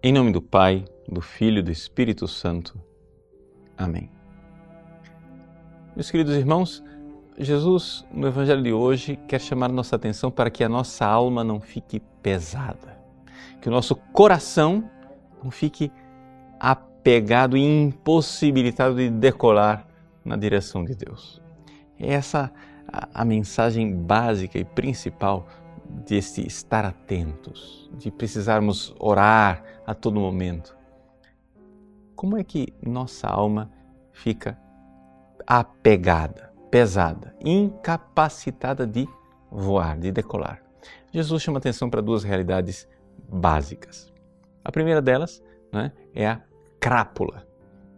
Em nome do Pai, do Filho e do Espírito Santo. Amém. Meus queridos irmãos, Jesus, no Evangelho de hoje, quer chamar nossa atenção para que a nossa alma não fique pesada, que o nosso coração não fique apegado e impossibilitado de decolar na direção de Deus. Essa a, a mensagem básica e principal desse estar atentos, de precisarmos orar a todo momento. Como é que nossa alma fica apegada, pesada, incapacitada de voar, de decolar? Jesus chama atenção para duas realidades básicas. A primeira delas né, é a crápula.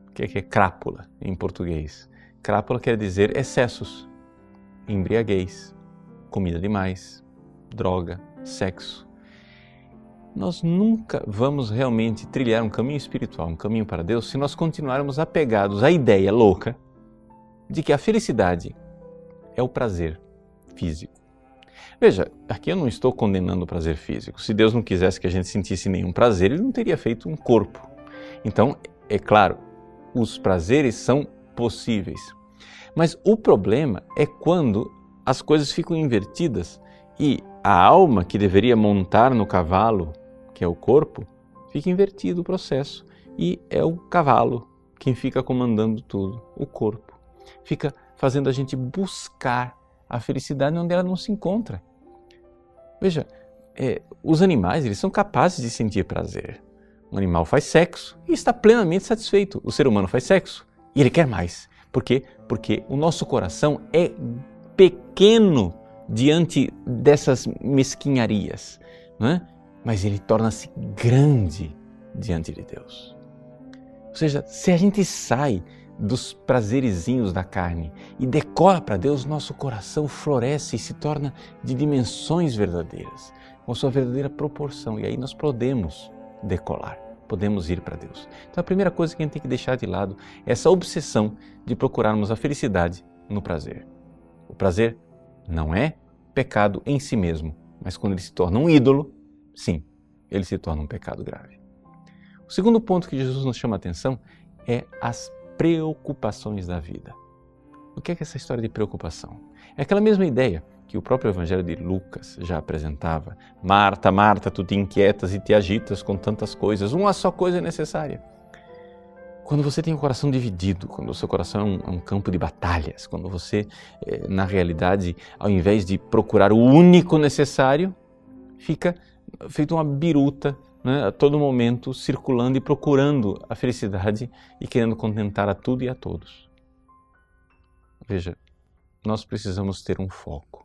O que é, crápula em português? Crápula quer dizer excessos, embriaguez, comida demais, droga, sexo. Nós nunca vamos realmente trilhar um caminho espiritual, um caminho para Deus, se nós continuarmos apegados à ideia louca de que a felicidade é o prazer físico. Veja, aqui eu não estou condenando o prazer físico. Se Deus não quisesse que a gente sentisse nenhum prazer, Ele não teria feito um corpo. Então, é claro, os prazeres são possíveis. Mas o problema é quando as coisas ficam invertidas e a alma que deveria montar no cavalo, que é o corpo, fica invertido o processo e é o cavalo quem fica comandando tudo, o corpo. Fica fazendo a gente buscar a felicidade onde ela não se encontra. Veja, é, os animais eles são capazes de sentir prazer. Um animal faz sexo e está plenamente satisfeito. O ser humano faz sexo e ele quer mais. Por quê? Porque o nosso coração é pequeno diante dessas mesquinharias, é? mas ele torna-se grande diante de Deus. Ou seja, se a gente sai dos prazerezinhos da carne e decola para Deus, nosso coração floresce e se torna de dimensões verdadeiras, com sua verdadeira proporção, e aí nós podemos decolar, podemos ir para Deus. Então a primeira coisa que a gente tem que deixar de lado é essa obsessão de procurarmos a felicidade no prazer. O prazer não é pecado em si mesmo, mas quando ele se torna um ídolo, sim, ele se torna um pecado grave. O segundo ponto que Jesus nos chama a atenção é as preocupações da vida. O que é, essa história de preocupação? É aquela mesma ideia que o próprio Evangelho de Lucas já apresentava. Marta, Marta, tu te inquietas e te agitas com tantas coisas, uma só coisa é necessária. Quando você tem o coração dividido, quando o seu coração é um, é campo de batalhas, quando você, eh, na realidade, ao invés de procurar o único necessário, fica feito uma biruta né, a todo momento, circulando e procurando a felicidade e querendo contentar a tudo e a todos. Veja, nós precisamos ter um foco.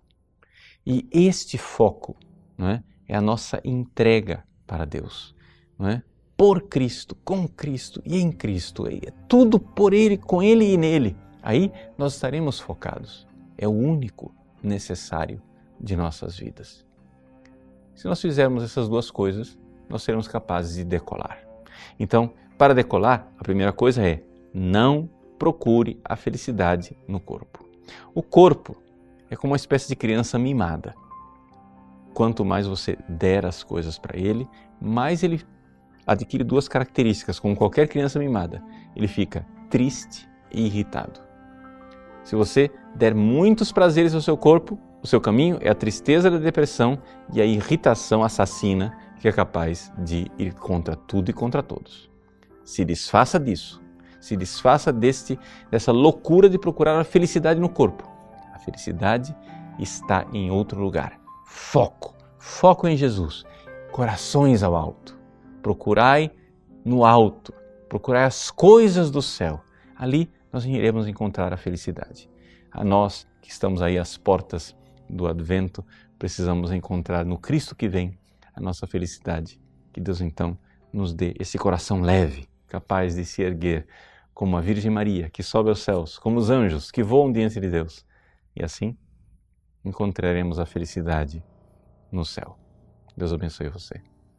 E este foco é, é a nossa entrega para Deus. Não é? Por Cristo, com Cristo e em Cristo. É tudo por Ele, com Ele e nele. Aí nós estaremos focados. É o único necessário de nossas vidas. Se nós fizermos essas duas coisas, nós seremos capazes de decolar. Então, para decolar, a primeira coisa é não procure a felicidade no corpo. O corpo é como uma espécie de criança mimada. Quanto mais você der as coisas para ele, mais ele adquire duas características, como qualquer criança mimada. Ele fica triste e irritado. Se você der muitos prazeres ao seu corpo, o seu caminho é a tristeza da depressão e a irritação assassina que é capaz de ir contra tudo e contra todos. Se desfaça disso. Se desfaça deste, dessa loucura de procurar a felicidade no corpo. A felicidade está em outro lugar. Foco. Foco em Jesus. Corações ao alto procurai no alto, procurai as coisas do céu. Ali nós iremos encontrar a felicidade. A nós que estamos aí às portas do advento, precisamos encontrar no Cristo que vem a nossa felicidade. Que Deus então nos dê esse coração leve, capaz de se erguer como a Virgem Maria, que sobe aos céus, como os anjos que voam diante de Deus. E assim encontraremos a felicidade no céu. Deus abençoe você.